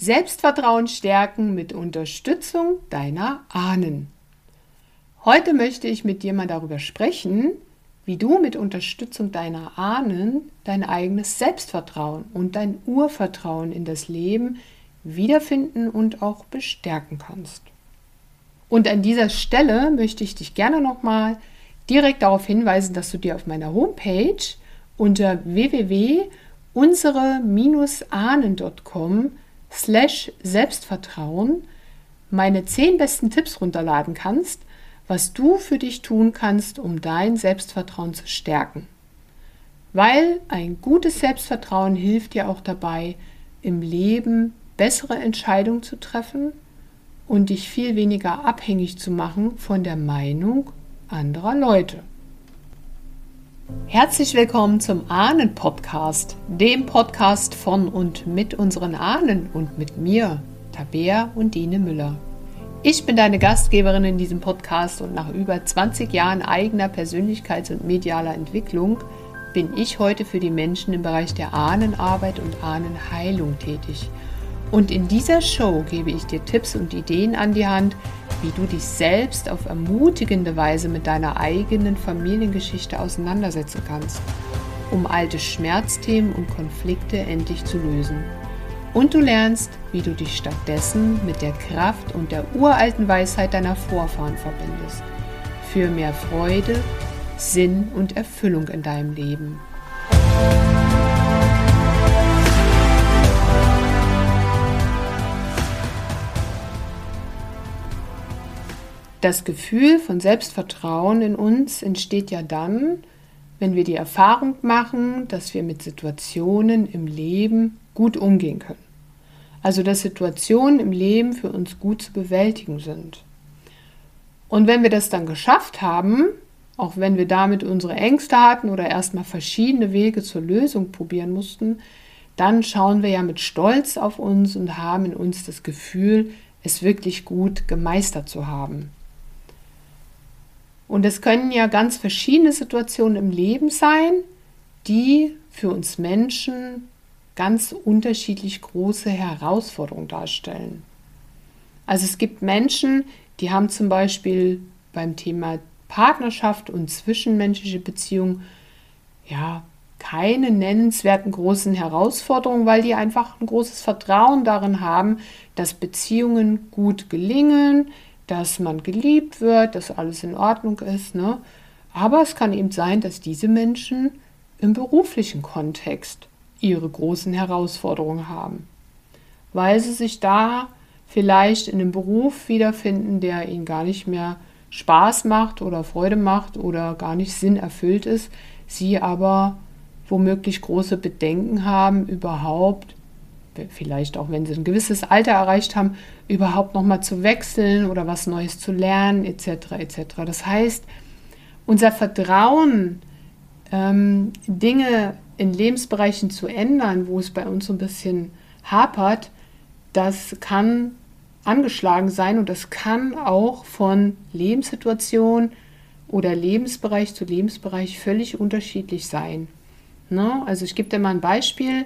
Selbstvertrauen stärken mit Unterstützung deiner Ahnen. Heute möchte ich mit dir mal darüber sprechen, wie du mit Unterstützung deiner Ahnen dein eigenes Selbstvertrauen und dein Urvertrauen in das Leben wiederfinden und auch bestärken kannst. Und an dieser Stelle möchte ich dich gerne nochmal direkt darauf hinweisen, dass du dir auf meiner Homepage unter www.unsere-ahnen.com slash Selbstvertrauen meine zehn besten Tipps runterladen kannst, was du für dich tun kannst, um dein Selbstvertrauen zu stärken. Weil ein gutes Selbstvertrauen hilft dir auch dabei, im Leben bessere Entscheidungen zu treffen und dich viel weniger abhängig zu machen von der Meinung anderer Leute. Herzlich willkommen zum Ahnen-Podcast, dem Podcast von und mit unseren Ahnen und mit mir, Tabea und Dine Müller. Ich bin deine Gastgeberin in diesem Podcast und nach über 20 Jahren eigener Persönlichkeits- und medialer Entwicklung bin ich heute für die Menschen im Bereich der Ahnenarbeit und Ahnenheilung tätig. Und in dieser Show gebe ich dir Tipps und Ideen an die Hand, wie du dich selbst auf ermutigende Weise mit deiner eigenen Familiengeschichte auseinandersetzen kannst, um alte Schmerzthemen und Konflikte endlich zu lösen. Und du lernst, wie du dich stattdessen mit der Kraft und der uralten Weisheit deiner Vorfahren verbindest. Für mehr Freude, Sinn und Erfüllung in deinem Leben. Das Gefühl von Selbstvertrauen in uns entsteht ja dann, wenn wir die Erfahrung machen, dass wir mit Situationen im Leben gut umgehen können. Also dass Situationen im Leben für uns gut zu bewältigen sind. Und wenn wir das dann geschafft haben, auch wenn wir damit unsere Ängste hatten oder erstmal verschiedene Wege zur Lösung probieren mussten, dann schauen wir ja mit Stolz auf uns und haben in uns das Gefühl, es wirklich gut gemeistert zu haben. Und es können ja ganz verschiedene Situationen im Leben sein, die für uns Menschen ganz unterschiedlich große Herausforderungen darstellen. Also es gibt Menschen, die haben zum Beispiel beim Thema Partnerschaft und zwischenmenschliche Beziehungen ja keine nennenswerten großen Herausforderungen, weil die einfach ein großes Vertrauen darin haben, dass Beziehungen gut gelingen, dass man geliebt wird, dass alles in Ordnung ist. Ne? Aber es kann eben sein, dass diese Menschen im beruflichen Kontext ihre großen Herausforderungen haben, weil sie sich da vielleicht in einem Beruf wiederfinden, der ihnen gar nicht mehr Spaß macht oder Freude macht oder gar nicht Sinn erfüllt ist, sie aber womöglich große Bedenken haben, überhaupt vielleicht auch wenn sie ein gewisses Alter erreicht haben, überhaupt nochmal zu wechseln oder was Neues zu lernen, etc. etc. Das heißt, unser Vertrauen, ähm, Dinge in Lebensbereichen zu ändern, wo es bei uns so ein bisschen hapert, das kann angeschlagen sein und das kann auch von Lebenssituation oder Lebensbereich zu Lebensbereich völlig unterschiedlich sein. Ne? Also ich gebe dir mal ein Beispiel.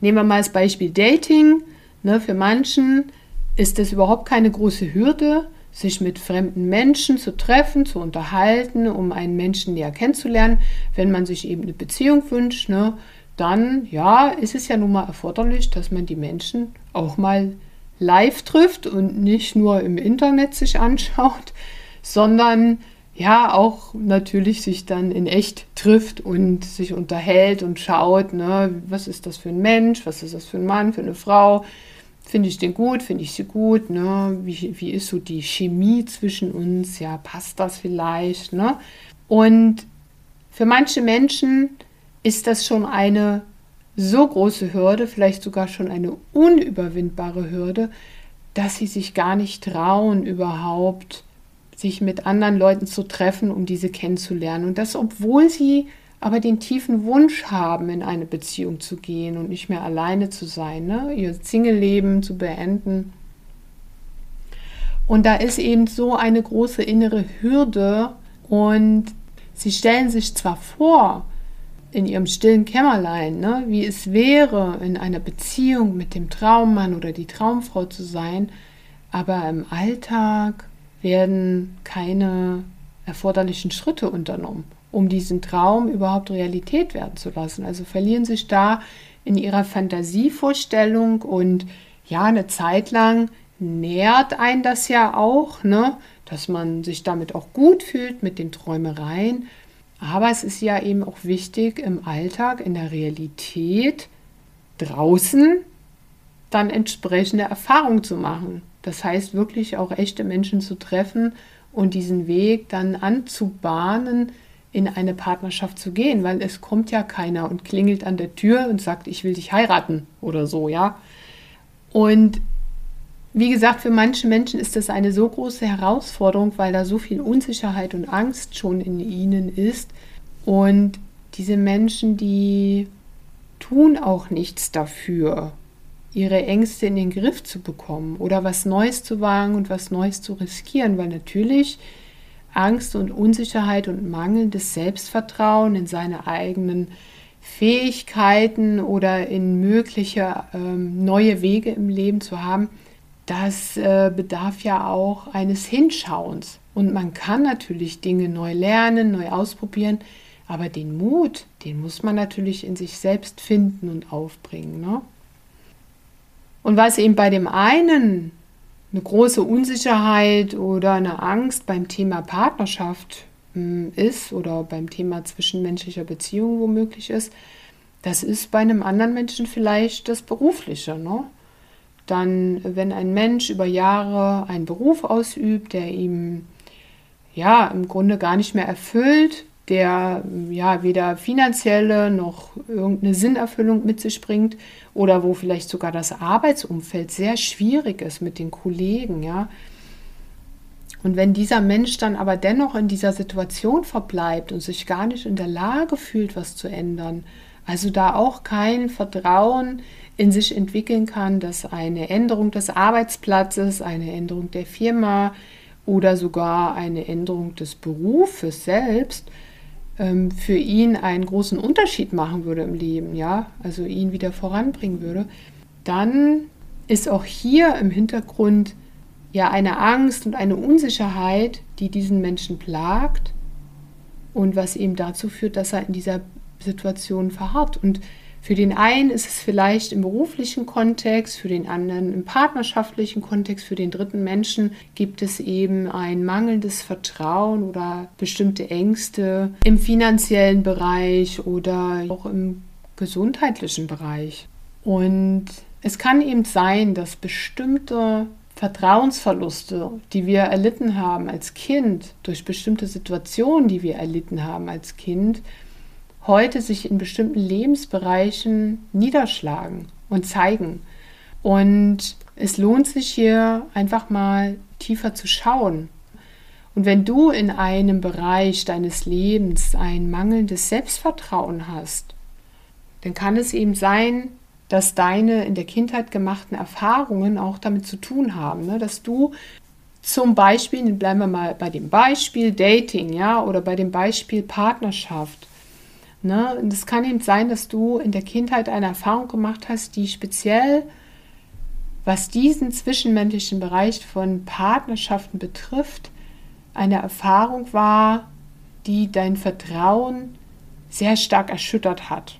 Nehmen wir mal das Beispiel Dating. Ne, für manchen ist es überhaupt keine große Hürde, sich mit fremden Menschen zu treffen, zu unterhalten, um einen Menschen näher kennenzulernen. Wenn man sich eben eine Beziehung wünscht, ne, dann ja, ist es ja nun mal erforderlich, dass man die Menschen auch mal live trifft und nicht nur im Internet sich anschaut, sondern ja auch natürlich sich dann in echt trifft und sich unterhält und schaut, ne, was ist das für ein Mensch, was ist das für ein Mann, für eine Frau, finde ich den gut, finde ich sie gut, ne, wie, wie ist so die Chemie zwischen uns, ja, passt das vielleicht, ne? Und für manche Menschen ist das schon eine so große Hürde, vielleicht sogar schon eine unüberwindbare Hürde, dass sie sich gar nicht trauen, überhaupt sich mit anderen Leuten zu treffen, um diese kennenzulernen. Und das, obwohl sie aber den tiefen Wunsch haben, in eine Beziehung zu gehen und nicht mehr alleine zu sein, ne? ihr Single-Leben zu beenden. Und da ist eben so eine große innere Hürde und sie stellen sich zwar vor, in ihrem stillen Kämmerlein, ne, wie es wäre, in einer Beziehung mit dem Traummann oder die Traumfrau zu sein, aber im Alltag werden keine erforderlichen Schritte unternommen, um diesen Traum überhaupt Realität werden zu lassen. Also verlieren sich da in ihrer Fantasievorstellung und ja, eine Zeit lang nährt ein das ja auch, ne, dass man sich damit auch gut fühlt mit den Träumereien. Aber es ist ja eben auch wichtig im Alltag, in der Realität, draußen dann entsprechende Erfahrungen zu machen. Das heißt wirklich auch echte Menschen zu treffen und diesen Weg dann anzubahnen, in eine Partnerschaft zu gehen, weil es kommt ja keiner und klingelt an der Tür und sagt, ich will dich heiraten oder so, ja. Und wie gesagt, für manche Menschen ist das eine so große Herausforderung, weil da so viel Unsicherheit und Angst schon in ihnen ist. Und diese Menschen, die tun auch nichts dafür, ihre Ängste in den Griff zu bekommen oder was Neues zu wagen und was Neues zu riskieren, weil natürlich Angst und Unsicherheit und mangelndes Selbstvertrauen in seine eigenen Fähigkeiten oder in mögliche ähm, neue Wege im Leben zu haben, das äh, bedarf ja auch eines Hinschauens. Und man kann natürlich Dinge neu lernen, neu ausprobieren, aber den Mut, den muss man natürlich in sich selbst finden und aufbringen. Ne? Und was eben bei dem einen eine große Unsicherheit oder eine Angst beim Thema Partnerschaft hm, ist oder beim Thema zwischenmenschlicher Beziehung womöglich ist, das ist bei einem anderen Menschen vielleicht das Berufliche. Ne? dann, wenn ein Mensch über Jahre einen Beruf ausübt, der ihm ja im Grunde gar nicht mehr erfüllt, der ja weder finanzielle noch irgendeine Sinnerfüllung mit sich bringt oder wo vielleicht sogar das Arbeitsumfeld sehr schwierig ist mit den Kollegen, ja. Und wenn dieser Mensch dann aber dennoch in dieser Situation verbleibt und sich gar nicht in der Lage fühlt, was zu ändern, also da auch kein Vertrauen in sich entwickeln kann, dass eine Änderung des Arbeitsplatzes, eine Änderung der Firma oder sogar eine Änderung des Berufes selbst ähm, für ihn einen großen Unterschied machen würde im Leben, ja, also ihn wieder voranbringen würde, dann ist auch hier im Hintergrund ja eine Angst und eine Unsicherheit, die diesen Menschen plagt und was eben dazu führt, dass er in dieser Situation verharrt. Und für den einen ist es vielleicht im beruflichen Kontext, für den anderen im partnerschaftlichen Kontext, für den dritten Menschen gibt es eben ein mangelndes Vertrauen oder bestimmte Ängste im finanziellen Bereich oder auch im gesundheitlichen Bereich. Und es kann eben sein, dass bestimmte Vertrauensverluste, die wir erlitten haben als Kind, durch bestimmte Situationen, die wir erlitten haben als Kind, heute sich in bestimmten Lebensbereichen niederschlagen und zeigen. Und es lohnt sich hier einfach mal tiefer zu schauen. Und wenn du in einem Bereich deines Lebens ein mangelndes Selbstvertrauen hast, dann kann es eben sein, dass deine in der Kindheit gemachten Erfahrungen auch damit zu tun haben, ne? dass du zum Beispiel, bleiben wir mal bei dem Beispiel Dating, ja, oder bei dem Beispiel Partnerschaft, Ne? Und es kann eben sein, dass du in der Kindheit eine Erfahrung gemacht hast, die speziell, was diesen zwischenmenschlichen Bereich von Partnerschaften betrifft, eine Erfahrung war, die dein Vertrauen sehr stark erschüttert hat.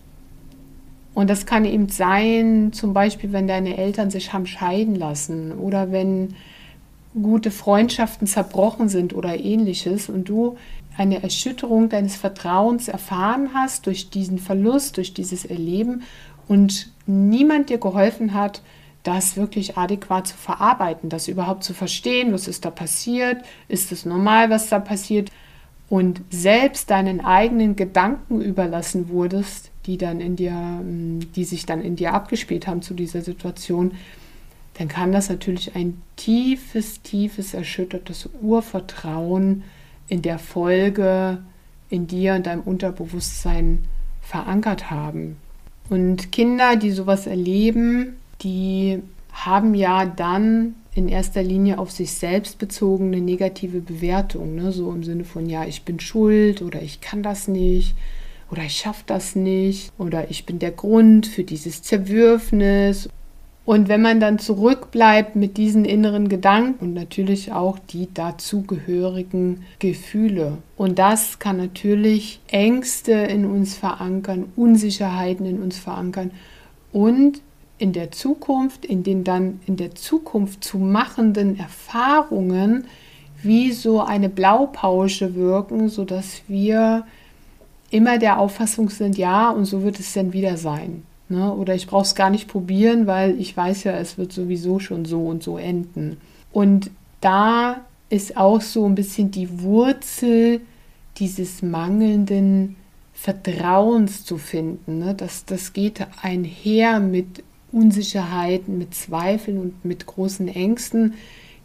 Und das kann eben sein, zum Beispiel, wenn deine Eltern sich haben scheiden lassen oder wenn gute Freundschaften zerbrochen sind oder ähnliches und du eine Erschütterung deines Vertrauens erfahren hast durch diesen Verlust, durch dieses Erleben und niemand dir geholfen hat, das wirklich adäquat zu verarbeiten, das überhaupt zu verstehen, was ist da passiert, ist es normal, was da passiert und selbst deinen eigenen Gedanken überlassen wurdest, die dann in dir, die sich dann in dir abgespielt haben zu dieser Situation, dann kann das natürlich ein tiefes, tiefes, erschüttertes Urvertrauen in der Folge in dir und deinem Unterbewusstsein verankert haben. Und Kinder, die sowas erleben, die haben ja dann in erster Linie auf sich selbst bezogene negative Bewertung, ne? so im Sinne von, ja, ich bin schuld oder ich kann das nicht oder ich schaffe das nicht oder ich bin der Grund für dieses Zerwürfnis. Und wenn man dann zurückbleibt mit diesen inneren Gedanken und natürlich auch die dazugehörigen Gefühle. Und das kann natürlich Ängste in uns verankern, Unsicherheiten in uns verankern und in der Zukunft, in den dann in der Zukunft zu machenden Erfahrungen wie so eine Blaupause wirken, sodass wir immer der Auffassung sind, ja, und so wird es dann wieder sein. Ne? Oder ich brauche es gar nicht probieren, weil ich weiß ja, es wird sowieso schon so und so enden. Und da ist auch so ein bisschen die Wurzel dieses mangelnden Vertrauens zu finden. Ne? Das, das geht einher mit Unsicherheiten, mit Zweifeln und mit großen Ängsten,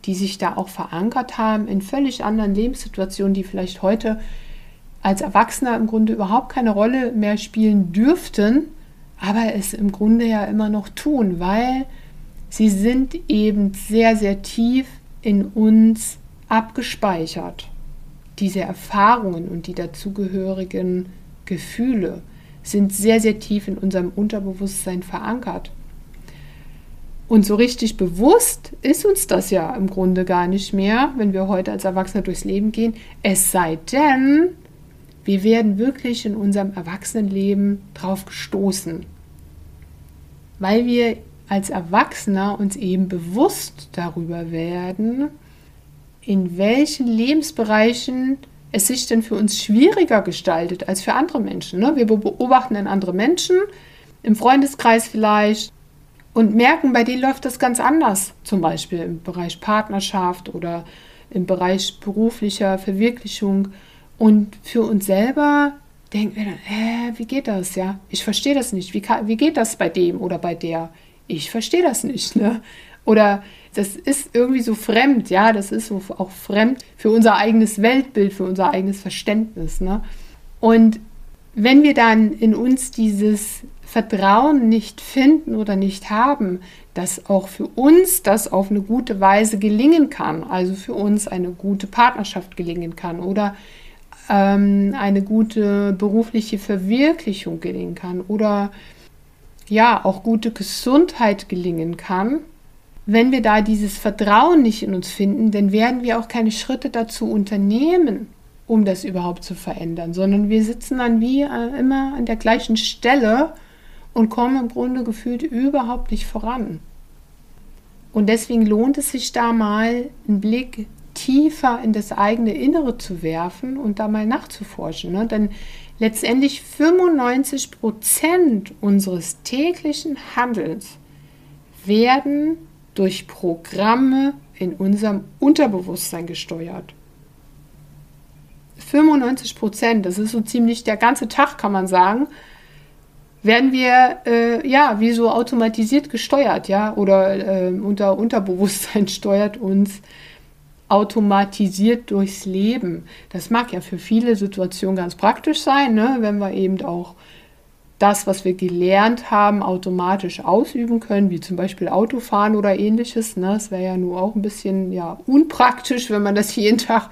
die sich da auch verankert haben in völlig anderen Lebenssituationen, die vielleicht heute als Erwachsener im Grunde überhaupt keine Rolle mehr spielen dürften, aber es im Grunde ja immer noch tun, weil sie sind eben sehr, sehr tief in uns abgespeichert. Diese Erfahrungen und die dazugehörigen Gefühle sind sehr, sehr tief in unserem Unterbewusstsein verankert. Und so richtig bewusst ist uns das ja im Grunde gar nicht mehr, wenn wir heute als Erwachsene durchs Leben gehen. Es sei denn, wir werden wirklich in unserem Erwachsenenleben drauf gestoßen. Weil wir als Erwachsener uns eben bewusst darüber werden, in welchen Lebensbereichen es sich denn für uns schwieriger gestaltet als für andere Menschen. Ne? Wir beobachten dann andere Menschen, im Freundeskreis vielleicht, und merken, bei denen läuft das ganz anders. Zum Beispiel im Bereich Partnerschaft oder im Bereich beruflicher Verwirklichung. Und für uns selber denken wir dann, äh, wie geht das? Ja, ich verstehe das nicht. Wie, kann, wie geht das bei dem oder bei der? Ich verstehe das nicht. Ne? Oder das ist irgendwie so fremd, ja, das ist so auch fremd für unser eigenes Weltbild, für unser eigenes Verständnis. Ne? Und wenn wir dann in uns dieses Vertrauen nicht finden oder nicht haben, dass auch für uns das auf eine gute Weise gelingen kann, also für uns eine gute Partnerschaft gelingen kann oder ähm, eine gute berufliche Verwirklichung gelingen kann oder ja auch gute Gesundheit gelingen kann. Wenn wir da dieses Vertrauen nicht in uns finden, dann werden wir auch keine Schritte dazu unternehmen, um das überhaupt zu verändern, sondern wir sitzen dann wie äh, immer an der gleichen Stelle und kommen im Grunde gefühlt überhaupt nicht voran. Und deswegen lohnt es sich da mal einen Blick tiefer in das eigene Innere zu werfen und da mal nachzuforschen. Ne? Denn letztendlich 95 Prozent unseres täglichen Handelns werden durch Programme in unserem Unterbewusstsein gesteuert. 95 Prozent, das ist so ziemlich der ganze Tag, kann man sagen, werden wir äh, ja wie so automatisiert gesteuert, ja, oder äh, unter Unterbewusstsein steuert uns automatisiert durchs Leben. Das mag ja für viele Situationen ganz praktisch sein, ne? wenn wir eben auch das, was wir gelernt haben, automatisch ausüben können, wie zum Beispiel Autofahren oder ähnliches. Ne? Das wäre ja nur auch ein bisschen ja, unpraktisch, wenn man das jeden Tag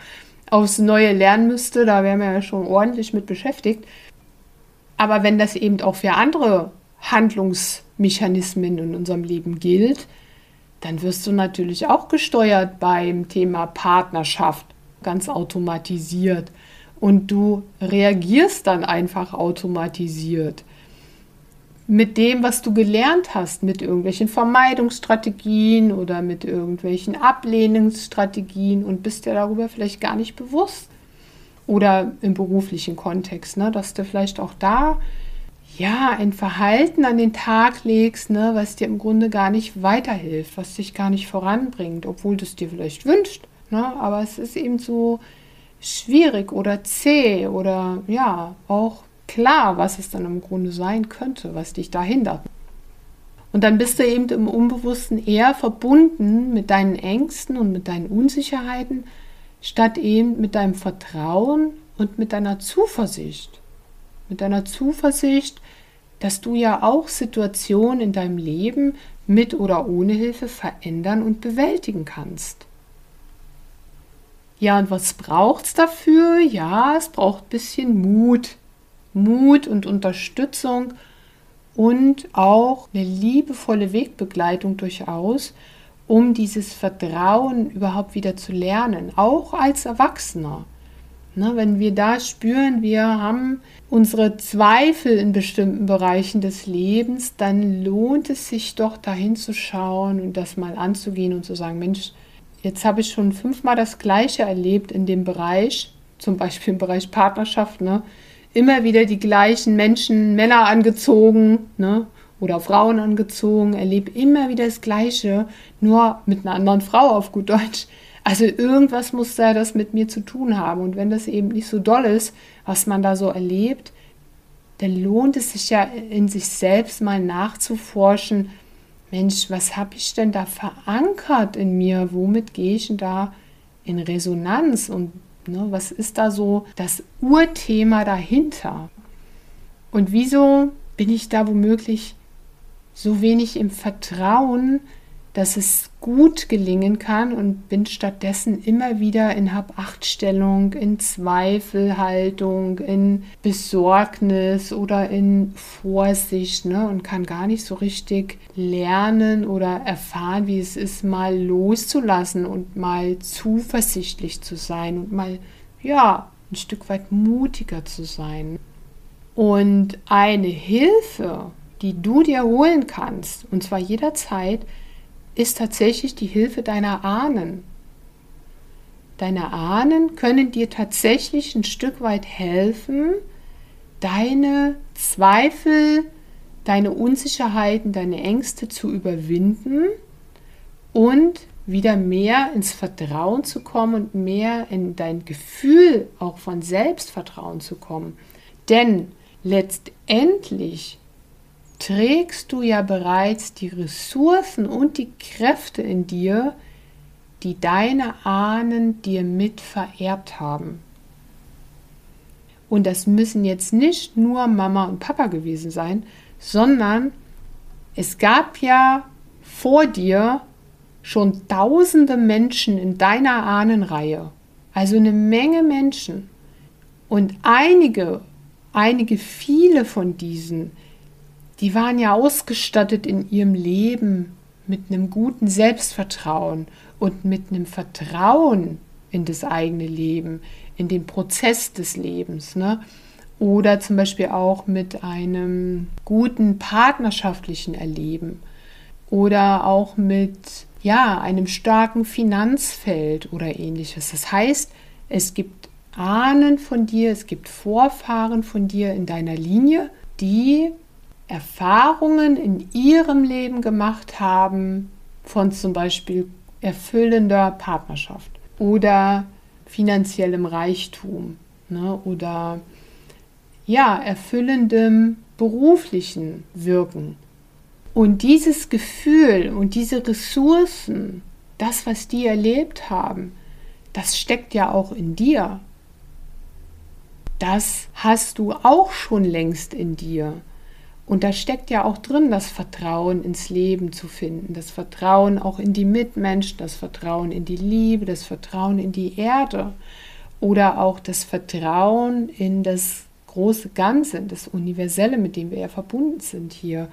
aufs Neue lernen müsste. Da wären wir ja schon ordentlich mit beschäftigt. Aber wenn das eben auch für andere Handlungsmechanismen in unserem Leben gilt, dann wirst du natürlich auch gesteuert beim Thema Partnerschaft, ganz automatisiert. Und du reagierst dann einfach automatisiert mit dem, was du gelernt hast, mit irgendwelchen Vermeidungsstrategien oder mit irgendwelchen Ablehnungsstrategien und bist dir darüber vielleicht gar nicht bewusst oder im beruflichen Kontext, ne, dass du vielleicht auch da ja ein Verhalten an den Tag legst, ne, was dir im Grunde gar nicht weiterhilft, was dich gar nicht voranbringt, obwohl du es dir vielleicht wünscht. Ne, aber es ist eben so schwierig oder zäh oder ja auch klar, was es dann im Grunde sein könnte, was dich da hindert. Und dann bist du eben im Unbewussten eher verbunden mit deinen Ängsten und mit deinen Unsicherheiten, statt eben mit deinem Vertrauen und mit deiner Zuversicht. Mit deiner Zuversicht, dass du ja auch Situationen in deinem Leben mit oder ohne Hilfe verändern und bewältigen kannst. Ja, und was braucht es dafür? Ja, es braucht ein bisschen Mut. Mut und Unterstützung und auch eine liebevolle Wegbegleitung durchaus, um dieses Vertrauen überhaupt wieder zu lernen, auch als Erwachsener. Ne, wenn wir da spüren, wir haben unsere Zweifel in bestimmten Bereichen des Lebens, dann lohnt es sich doch dahin zu schauen und das mal anzugehen und zu sagen, Mensch, jetzt habe ich schon fünfmal das Gleiche erlebt in dem Bereich, zum Beispiel im Bereich Partnerschaft, ne? immer wieder die gleichen Menschen, Männer angezogen ne? oder Frauen angezogen, erlebe immer wieder das Gleiche, nur mit einer anderen Frau auf gut Deutsch. Also irgendwas muss da das mit mir zu tun haben. Und wenn das eben nicht so doll ist, was man da so erlebt, dann lohnt es sich ja in sich selbst mal nachzuforschen, Mensch, was habe ich denn da verankert in mir? Womit gehe ich denn da in Resonanz? Und ne, was ist da so das Urthema dahinter? Und wieso bin ich da womöglich so wenig im Vertrauen, dass es gut gelingen kann und bin stattdessen immer wieder in Hab-Acht-Stellung, in Zweifelhaltung, in Besorgnis oder in Vorsicht ne? und kann gar nicht so richtig lernen oder erfahren, wie es ist, mal loszulassen und mal zuversichtlich zu sein und mal, ja, ein Stück weit mutiger zu sein. Und eine Hilfe, die du dir holen kannst, und zwar jederzeit, ist tatsächlich die Hilfe deiner Ahnen. Deine Ahnen können dir tatsächlich ein Stück weit helfen, deine Zweifel, deine Unsicherheiten, deine Ängste zu überwinden und wieder mehr ins Vertrauen zu kommen und mehr in dein Gefühl auch von Selbstvertrauen zu kommen. Denn letztendlich trägst du ja bereits die Ressourcen und die Kräfte in dir, die deine Ahnen dir mit vererbt haben. Und das müssen jetzt nicht nur Mama und Papa gewesen sein, sondern es gab ja vor dir schon tausende Menschen in deiner Ahnenreihe. Also eine Menge Menschen. Und einige, einige, viele von diesen die waren ja ausgestattet in ihrem Leben mit einem guten Selbstvertrauen und mit einem Vertrauen in das eigene Leben, in den Prozess des Lebens. Ne? Oder zum Beispiel auch mit einem guten partnerschaftlichen Erleben oder auch mit ja, einem starken Finanzfeld oder ähnliches. Das heißt, es gibt Ahnen von dir, es gibt Vorfahren von dir in deiner Linie, die Erfahrungen in ihrem Leben gemacht haben von zum Beispiel erfüllender Partnerschaft oder finanziellem Reichtum ne, oder ja, erfüllendem beruflichen Wirken. Und dieses Gefühl und diese Ressourcen, das, was die erlebt haben, das steckt ja auch in dir. Das hast du auch schon längst in dir. Und da steckt ja auch drin, das Vertrauen ins Leben zu finden, das Vertrauen auch in die Mitmenschen, das Vertrauen in die Liebe, das Vertrauen in die Erde oder auch das Vertrauen in das große Ganze, das Universelle, mit dem wir ja verbunden sind hier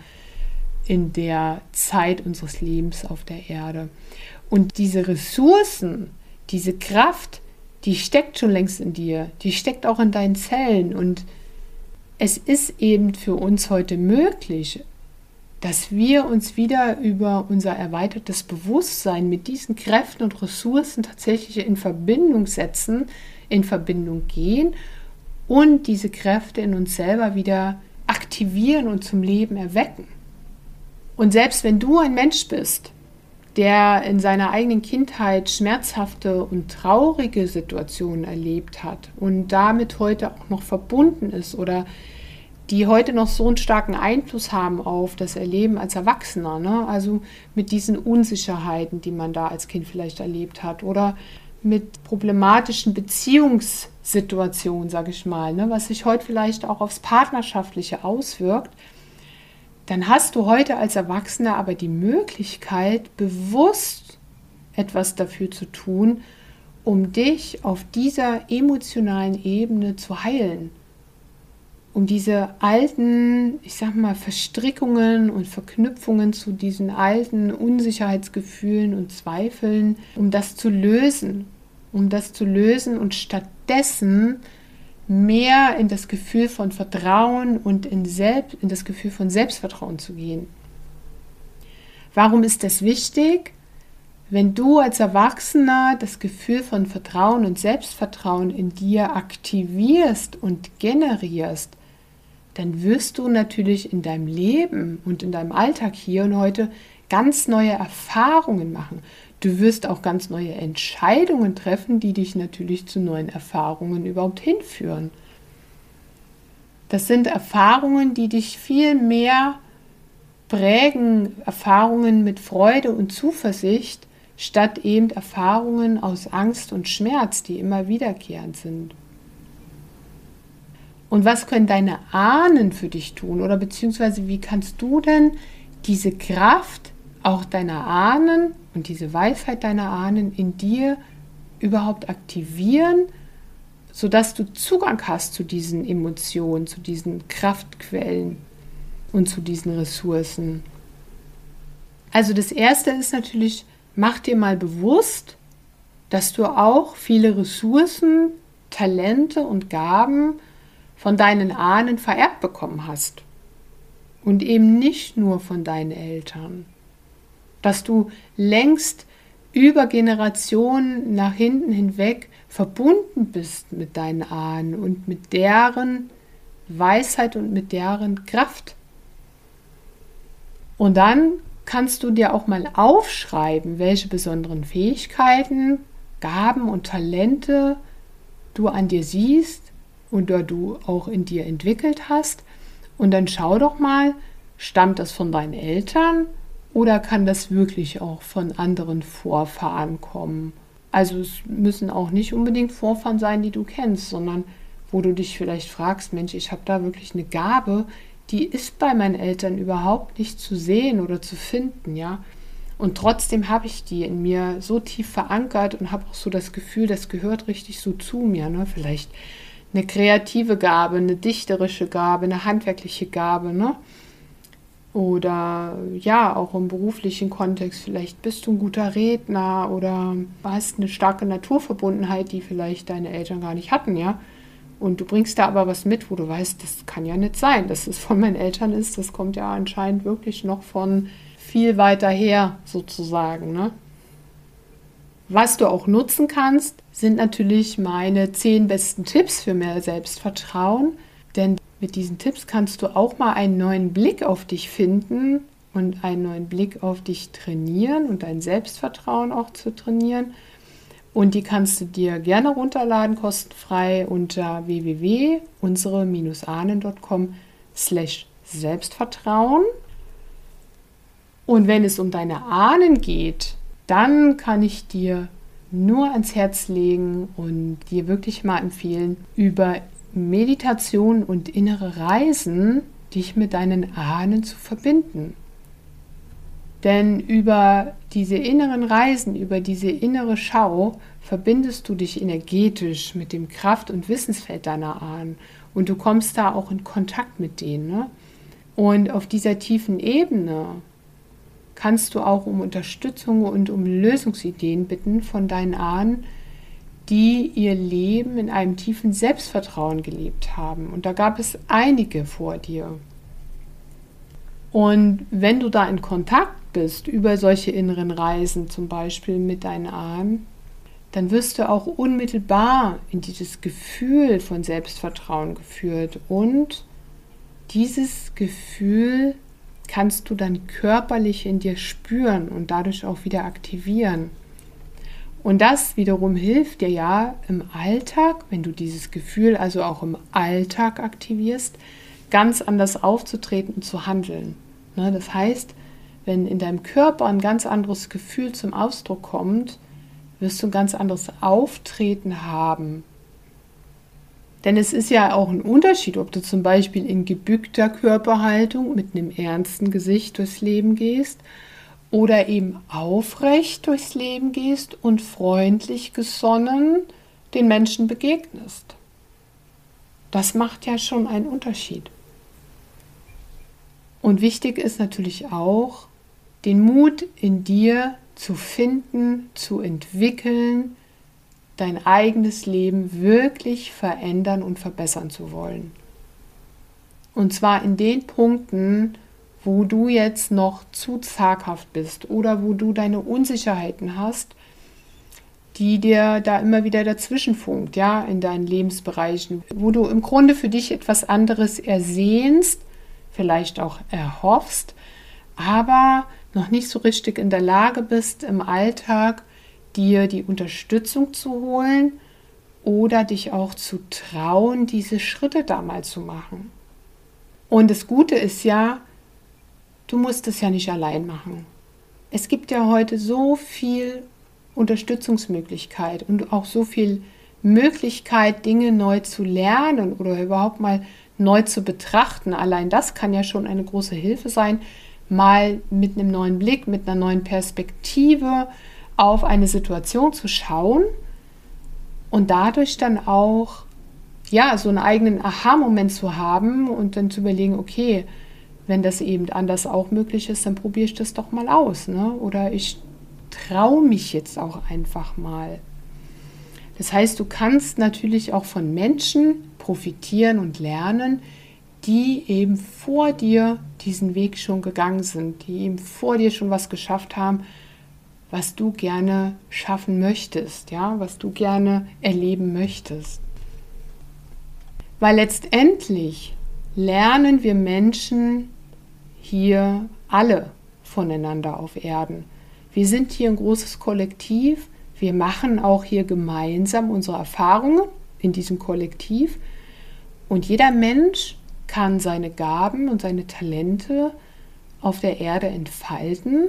in der Zeit unseres Lebens auf der Erde. Und diese Ressourcen, diese Kraft, die steckt schon längst in dir, die steckt auch in deinen Zellen und es ist eben für uns heute möglich, dass wir uns wieder über unser erweitertes Bewusstsein mit diesen Kräften und Ressourcen tatsächlich in Verbindung setzen, in Verbindung gehen und diese Kräfte in uns selber wieder aktivieren und zum Leben erwecken. Und selbst wenn du ein Mensch bist, der in seiner eigenen Kindheit schmerzhafte und traurige Situationen erlebt hat und damit heute auch noch verbunden ist oder die heute noch so einen starken Einfluss haben auf das Erleben als Erwachsener. Ne? Also mit diesen Unsicherheiten, die man da als Kind vielleicht erlebt hat oder mit problematischen Beziehungssituationen, sage ich mal, ne? was sich heute vielleicht auch aufs Partnerschaftliche auswirkt dann hast du heute als Erwachsener aber die Möglichkeit, bewusst etwas dafür zu tun, um dich auf dieser emotionalen Ebene zu heilen. Um diese alten, ich sag mal, Verstrickungen und Verknüpfungen zu diesen alten Unsicherheitsgefühlen und Zweifeln, um das zu lösen, um das zu lösen und stattdessen mehr in das Gefühl von Vertrauen und in, Selbst, in das Gefühl von Selbstvertrauen zu gehen. Warum ist das wichtig? Wenn du als Erwachsener das Gefühl von Vertrauen und Selbstvertrauen in dir aktivierst und generierst, dann wirst du natürlich in deinem Leben und in deinem Alltag hier und heute ganz neue Erfahrungen machen. Du wirst auch ganz neue Entscheidungen treffen, die dich natürlich zu neuen Erfahrungen überhaupt hinführen. Das sind Erfahrungen, die dich viel mehr prägen, Erfahrungen mit Freude und Zuversicht, statt eben Erfahrungen aus Angst und Schmerz, die immer wiederkehrend sind. Und was können deine Ahnen für dich tun? Oder beziehungsweise wie kannst du denn diese Kraft auch deiner Ahnen und diese Weisheit deiner Ahnen in dir überhaupt aktivieren, sodass du Zugang hast zu diesen Emotionen, zu diesen Kraftquellen und zu diesen Ressourcen? Also das Erste ist natürlich, mach dir mal bewusst, dass du auch viele Ressourcen, Talente und Gaben von deinen Ahnen vererbt bekommen hast. Und eben nicht nur von deinen Eltern. Dass du längst über Generationen nach hinten hinweg verbunden bist mit deinen Ahnen und mit deren Weisheit und mit deren Kraft. Und dann kannst du dir auch mal aufschreiben, welche besonderen Fähigkeiten, Gaben und Talente du an dir siehst oder du auch in dir entwickelt hast. Und dann schau doch mal, stammt das von deinen Eltern oder kann das wirklich auch von anderen Vorfahren kommen? Also es müssen auch nicht unbedingt Vorfahren sein, die du kennst, sondern wo du dich vielleicht fragst, Mensch, ich habe da wirklich eine Gabe, die ist bei meinen Eltern überhaupt nicht zu sehen oder zu finden, ja. Und trotzdem habe ich die in mir so tief verankert und habe auch so das Gefühl, das gehört richtig so zu mir. Ne? Vielleicht eine kreative Gabe, eine dichterische Gabe, eine handwerkliche Gabe. Ne? Oder ja, auch im beruflichen Kontext, vielleicht bist du ein guter Redner oder hast eine starke Naturverbundenheit, die vielleicht deine Eltern gar nicht hatten, ja. Und du bringst da aber was mit, wo du weißt, das kann ja nicht sein, dass es von meinen Eltern ist. Das kommt ja anscheinend wirklich noch von viel weiter her, sozusagen. Ne? Was du auch nutzen kannst, sind natürlich meine zehn besten Tipps für mehr Selbstvertrauen. Mit diesen Tipps kannst du auch mal einen neuen Blick auf dich finden und einen neuen Blick auf dich trainieren und dein Selbstvertrauen auch zu trainieren. Und die kannst du dir gerne runterladen, kostenfrei unter www.unsere-ahnen.com slash Selbstvertrauen. Und wenn es um deine Ahnen geht, dann kann ich dir nur ans Herz legen und dir wirklich mal empfehlen, über Meditation und innere Reisen dich mit deinen Ahnen zu verbinden. Denn über diese inneren Reisen, über diese innere Schau verbindest du dich energetisch mit dem Kraft- und Wissensfeld deiner Ahnen und du kommst da auch in Kontakt mit denen. Ne? Und auf dieser tiefen Ebene kannst du auch um Unterstützung und um Lösungsideen bitten von deinen Ahnen, die ihr Leben in einem tiefen Selbstvertrauen gelebt haben. Und da gab es einige vor dir. Und wenn du da in Kontakt bist über solche inneren Reisen, zum Beispiel mit deinen Ahnen, dann wirst du auch unmittelbar in dieses Gefühl von Selbstvertrauen geführt. Und dieses Gefühl kannst du dann körperlich in dir spüren und dadurch auch wieder aktivieren. Und das wiederum hilft dir ja im Alltag, wenn du dieses Gefühl also auch im Alltag aktivierst, ganz anders aufzutreten und zu handeln. Ne, das heißt, wenn in deinem Körper ein ganz anderes Gefühl zum Ausdruck kommt, wirst du ein ganz anderes Auftreten haben. Denn es ist ja auch ein Unterschied, ob du zum Beispiel in gebückter Körperhaltung mit einem ernsten Gesicht durchs Leben gehst oder eben aufrecht durchs Leben gehst und freundlich gesonnen den Menschen begegnest. Das macht ja schon einen Unterschied. Und wichtig ist natürlich auch, den Mut in dir zu finden, zu entwickeln, dein eigenes Leben wirklich verändern und verbessern zu wollen. Und zwar in den Punkten, wo du jetzt noch zu zaghaft bist oder wo du deine Unsicherheiten hast, die dir da immer wieder dazwischen funkt, ja, in deinen Lebensbereichen, wo du im Grunde für dich etwas anderes ersehnst, vielleicht auch erhoffst, aber noch nicht so richtig in der Lage bist, im Alltag dir die Unterstützung zu holen oder dich auch zu trauen, diese Schritte da mal zu machen. Und das Gute ist ja, du musst es ja nicht allein machen. Es gibt ja heute so viel Unterstützungsmöglichkeit und auch so viel Möglichkeit, Dinge neu zu lernen oder überhaupt mal neu zu betrachten. Allein das kann ja schon eine große Hilfe sein, mal mit einem neuen Blick, mit einer neuen Perspektive auf eine Situation zu schauen und dadurch dann auch ja, so einen eigenen Aha-Moment zu haben und dann zu überlegen, okay, wenn das eben anders auch möglich ist, dann probiere ich das doch mal aus. Ne? Oder ich traue mich jetzt auch einfach mal. Das heißt, du kannst natürlich auch von Menschen profitieren und lernen, die eben vor dir diesen Weg schon gegangen sind, die eben vor dir schon was geschafft haben, was du gerne schaffen möchtest, ja, was du gerne erleben möchtest. Weil letztendlich lernen wir Menschen hier alle voneinander auf Erden. Wir sind hier ein großes Kollektiv. Wir machen auch hier gemeinsam unsere Erfahrungen in diesem Kollektiv. Und jeder Mensch kann seine Gaben und seine Talente auf der Erde entfalten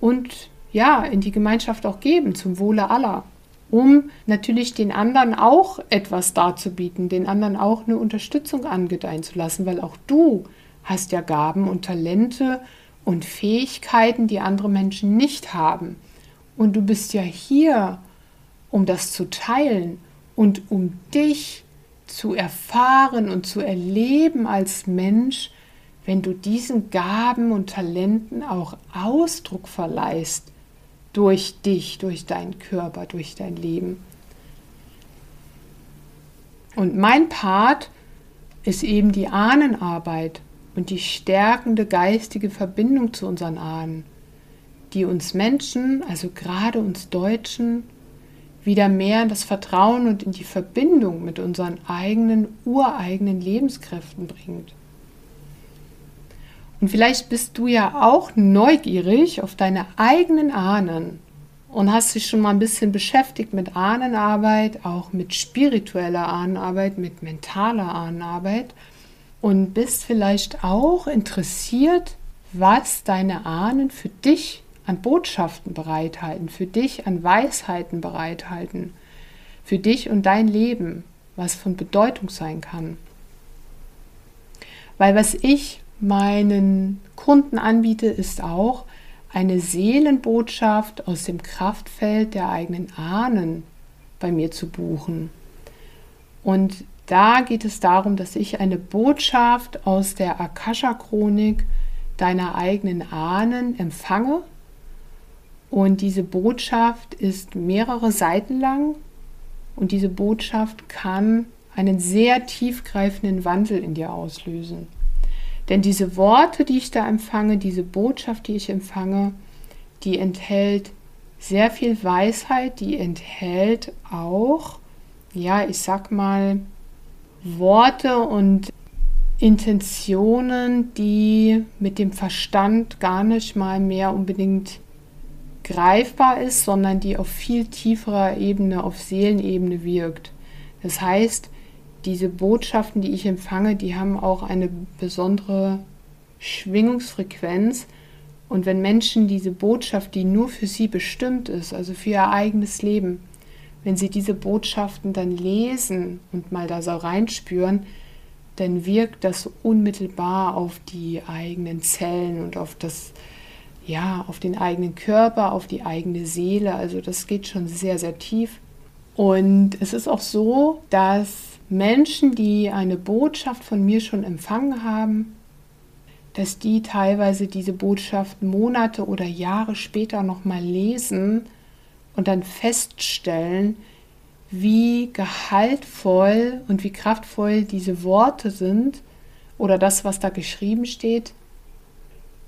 und ja, in die Gemeinschaft auch geben, zum Wohle aller um natürlich den anderen auch etwas darzubieten, den anderen auch eine Unterstützung angedeihen zu lassen, weil auch du hast ja Gaben und Talente und Fähigkeiten, die andere Menschen nicht haben. Und du bist ja hier, um das zu teilen und um dich zu erfahren und zu erleben als Mensch, wenn du diesen Gaben und Talenten auch Ausdruck verleihst durch dich, durch deinen Körper, durch dein Leben. Und mein Part ist eben die Ahnenarbeit und die stärkende geistige Verbindung zu unseren Ahnen, die uns Menschen, also gerade uns Deutschen, wieder mehr in das Vertrauen und in die Verbindung mit unseren eigenen, ureigenen Lebenskräften bringt. Und vielleicht bist du ja auch neugierig auf deine eigenen Ahnen und hast dich schon mal ein bisschen beschäftigt mit Ahnenarbeit, auch mit spiritueller Ahnenarbeit, mit mentaler Ahnenarbeit und bist vielleicht auch interessiert, was deine Ahnen für dich an Botschaften bereithalten, für dich an Weisheiten bereithalten, für dich und dein Leben, was von Bedeutung sein kann. Weil was ich meinen Kunden anbiete, ist auch eine Seelenbotschaft aus dem Kraftfeld der eigenen Ahnen bei mir zu buchen. Und da geht es darum, dass ich eine Botschaft aus der Akasha-Chronik deiner eigenen Ahnen empfange. Und diese Botschaft ist mehrere Seiten lang und diese Botschaft kann einen sehr tiefgreifenden Wandel in dir auslösen. Denn diese Worte, die ich da empfange, diese Botschaft, die ich empfange, die enthält sehr viel Weisheit, die enthält auch, ja, ich sag mal, Worte und Intentionen, die mit dem Verstand gar nicht mal mehr unbedingt greifbar ist, sondern die auf viel tieferer Ebene, auf Seelenebene wirkt. Das heißt, diese Botschaften, die ich empfange, die haben auch eine besondere Schwingungsfrequenz. Und wenn Menschen diese Botschaft, die nur für sie bestimmt ist, also für ihr eigenes Leben, wenn sie diese Botschaften dann lesen und mal da so reinspüren, dann wirkt das unmittelbar auf die eigenen Zellen und auf das, ja, auf den eigenen Körper, auf die eigene Seele. Also das geht schon sehr, sehr tief. Und es ist auch so, dass Menschen, die eine Botschaft von mir schon empfangen haben, dass die teilweise diese Botschaft Monate oder Jahre später nochmal lesen und dann feststellen, wie gehaltvoll und wie kraftvoll diese Worte sind oder das, was da geschrieben steht.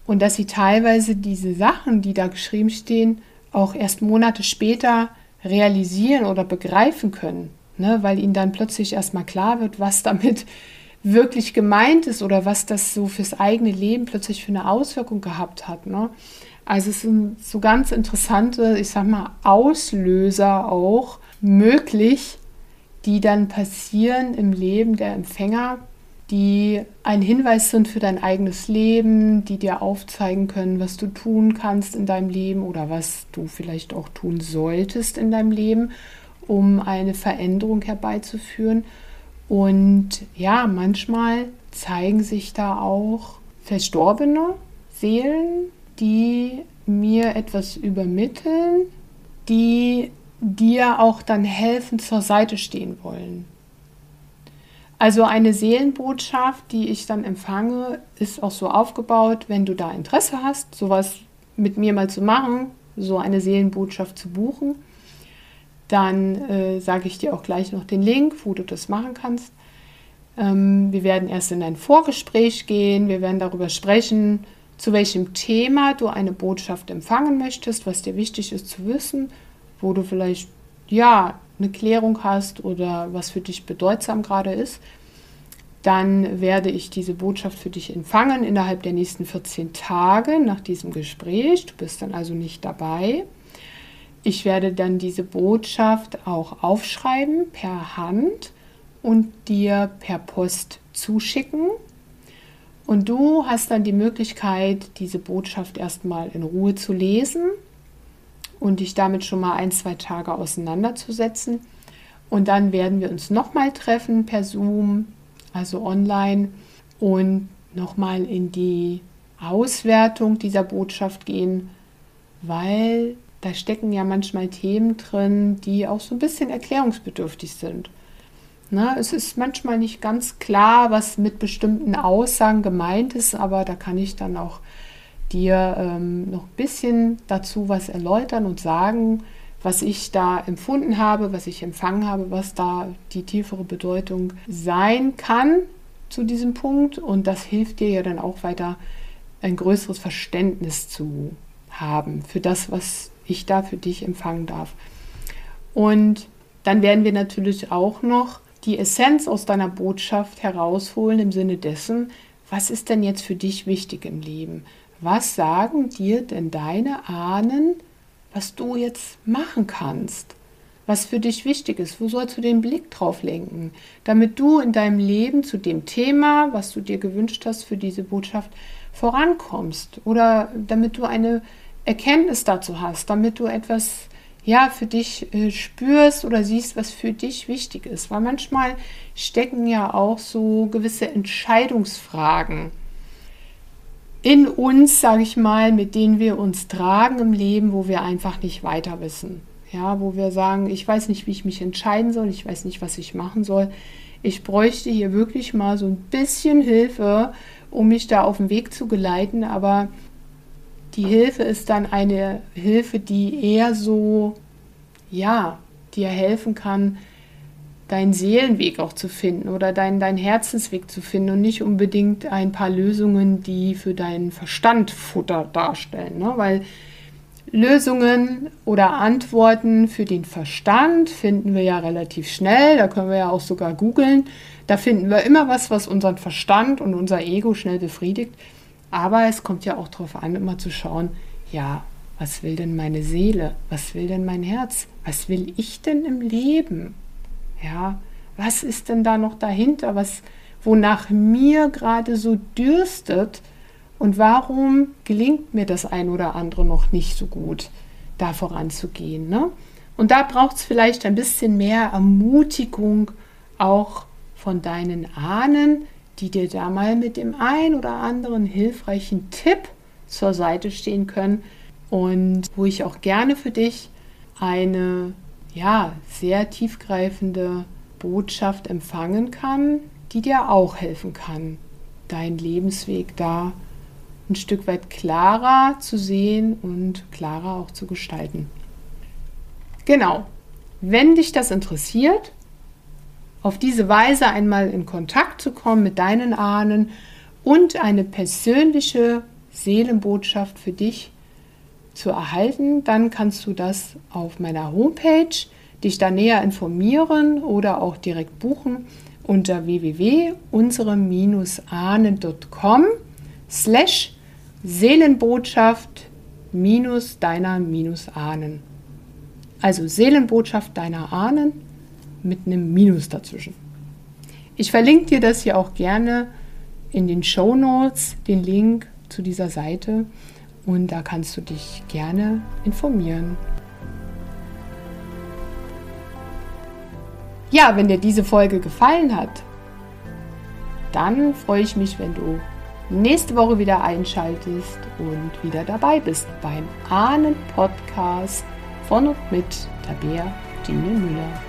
Und dass sie teilweise diese Sachen, die da geschrieben stehen, auch erst Monate später realisieren oder begreifen können, ne? weil ihnen dann plötzlich erstmal klar wird, was damit wirklich gemeint ist oder was das so fürs eigene Leben plötzlich für eine Auswirkung gehabt hat. Ne? Also es sind so ganz interessante, ich sag mal, Auslöser auch möglich, die dann passieren im Leben der Empfänger, die ein Hinweis sind für dein eigenes Leben, die dir aufzeigen können, was du tun kannst in deinem Leben oder was du vielleicht auch tun solltest in deinem Leben, um eine Veränderung herbeizuführen. Und ja, manchmal zeigen sich da auch verstorbene Seelen, die mir etwas übermitteln, die dir auch dann helfen zur Seite stehen wollen. Also eine Seelenbotschaft, die ich dann empfange, ist auch so aufgebaut, wenn du da Interesse hast, sowas mit mir mal zu machen, so eine Seelenbotschaft zu buchen, dann äh, sage ich dir auch gleich noch den Link, wo du das machen kannst. Ähm, wir werden erst in ein Vorgespräch gehen, wir werden darüber sprechen, zu welchem Thema du eine Botschaft empfangen möchtest, was dir wichtig ist zu wissen, wo du vielleicht ja eine Klärung hast oder was für dich bedeutsam gerade ist, dann werde ich diese Botschaft für dich empfangen innerhalb der nächsten 14 Tage nach diesem Gespräch. Du bist dann also nicht dabei. Ich werde dann diese Botschaft auch aufschreiben per Hand und dir per Post zuschicken. Und du hast dann die Möglichkeit, diese Botschaft erstmal in Ruhe zu lesen und dich damit schon mal ein, zwei Tage auseinanderzusetzen. Und dann werden wir uns nochmal treffen per Zoom, also online, und nochmal in die Auswertung dieser Botschaft gehen, weil da stecken ja manchmal Themen drin, die auch so ein bisschen erklärungsbedürftig sind. Na, es ist manchmal nicht ganz klar, was mit bestimmten Aussagen gemeint ist, aber da kann ich dann auch dir ähm, noch ein bisschen dazu was erläutern und sagen, was ich da empfunden habe, was ich empfangen habe, was da die tiefere Bedeutung sein kann zu diesem Punkt. Und das hilft dir ja dann auch weiter, ein größeres Verständnis zu haben für das, was ich da für dich empfangen darf. Und dann werden wir natürlich auch noch die Essenz aus deiner Botschaft herausholen im Sinne dessen, was ist denn jetzt für dich wichtig im Leben? Was sagen dir denn deine Ahnen, was du jetzt machen kannst? Was für dich wichtig ist? Wo sollst du den Blick drauf lenken, damit du in deinem Leben zu dem Thema, was du dir gewünscht hast für diese Botschaft, vorankommst? Oder damit du eine Erkenntnis dazu hast, damit du etwas ja für dich äh, spürst oder siehst, was für dich wichtig ist. Weil manchmal stecken ja auch so gewisse Entscheidungsfragen in uns, sage ich mal, mit denen wir uns tragen im Leben, wo wir einfach nicht weiter wissen. Ja, wo wir sagen, ich weiß nicht, wie ich mich entscheiden soll, ich weiß nicht, was ich machen soll. Ich bräuchte hier wirklich mal so ein bisschen Hilfe, um mich da auf den Weg zu geleiten, aber die Hilfe ist dann eine Hilfe, die eher so, ja, dir helfen kann, deinen Seelenweg auch zu finden oder deinen, deinen Herzensweg zu finden und nicht unbedingt ein paar Lösungen, die für deinen Verstand Futter darstellen. Ne? Weil Lösungen oder Antworten für den Verstand finden wir ja relativ schnell. Da können wir ja auch sogar googeln. Da finden wir immer was, was unseren Verstand und unser Ego schnell befriedigt. Aber es kommt ja auch darauf an, immer zu schauen, ja, was will denn meine Seele? Was will denn mein Herz? Was will ich denn im Leben? Ja, was ist denn da noch dahinter, was wonach mir gerade so dürstet und warum gelingt mir das ein oder andere noch nicht so gut, da voranzugehen? Ne? Und da braucht es vielleicht ein bisschen mehr Ermutigung auch von deinen Ahnen, die dir da mal mit dem ein oder anderen hilfreichen Tipp zur Seite stehen können und wo ich auch gerne für dich eine ja, sehr tiefgreifende Botschaft empfangen kann, die dir auch helfen kann, deinen Lebensweg da ein Stück weit klarer zu sehen und klarer auch zu gestalten. Genau, wenn dich das interessiert, auf diese Weise einmal in Kontakt zu kommen mit deinen Ahnen und eine persönliche Seelenbotschaft für dich zu erhalten, dann kannst du das auf meiner Homepage dich da näher informieren oder auch direkt buchen unter www.unsere-ahnen.com slash Seelenbotschaft minus deiner minus Ahnen. Also Seelenbotschaft deiner Ahnen mit einem Minus dazwischen. Ich verlinke dir das hier auch gerne in den Show Notes, den Link zu dieser Seite und da kannst du dich gerne informieren. Ja, wenn dir diese Folge gefallen hat, dann freue ich mich, wenn du nächste Woche wieder einschaltest und wieder dabei bist beim Ahnen Podcast von und mit Tabea Dine Müller.